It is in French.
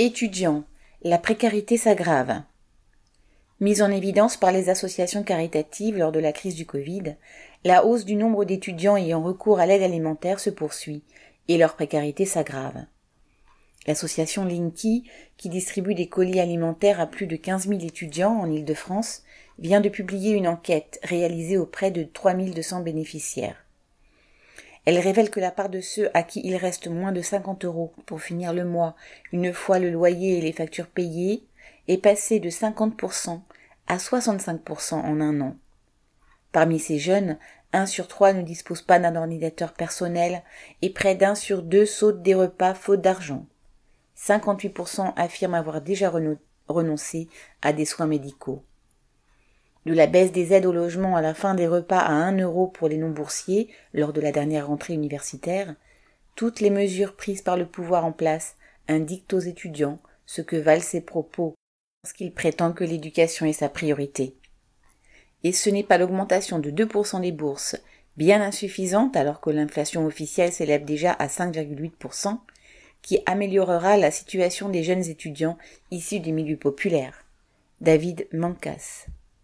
Étudiants, la précarité s'aggrave. Mise en évidence par les associations caritatives lors de la crise du Covid, la hausse du nombre d'étudiants ayant recours à l'aide alimentaire se poursuit et leur précarité s'aggrave. L'association Linky, qui distribue des colis alimentaires à plus de 15 000 étudiants en Ile-de-France, vient de publier une enquête réalisée auprès de 3 200 bénéficiaires. Elle révèle que la part de ceux à qui il reste moins de 50 euros pour finir le mois, une fois le loyer et les factures payées, est passée de 50% à 65% en un an. Parmi ces jeunes, un sur trois ne dispose pas d'un ordinateur personnel et près d'un sur deux saute des repas faute d'argent. 58% affirment avoir déjà renoncé à des soins médicaux de la baisse des aides au logement à la fin des repas à 1 euro pour les non-boursiers lors de la dernière rentrée universitaire, toutes les mesures prises par le pouvoir en place indiquent aux étudiants ce que valent ces propos lorsqu'il prétend que l'éducation est sa priorité. Et ce n'est pas l'augmentation de 2% des bourses, bien insuffisante alors que l'inflation officielle s'élève déjà à 5,8%, qui améliorera la situation des jeunes étudiants issus des milieux populaires. David Mancas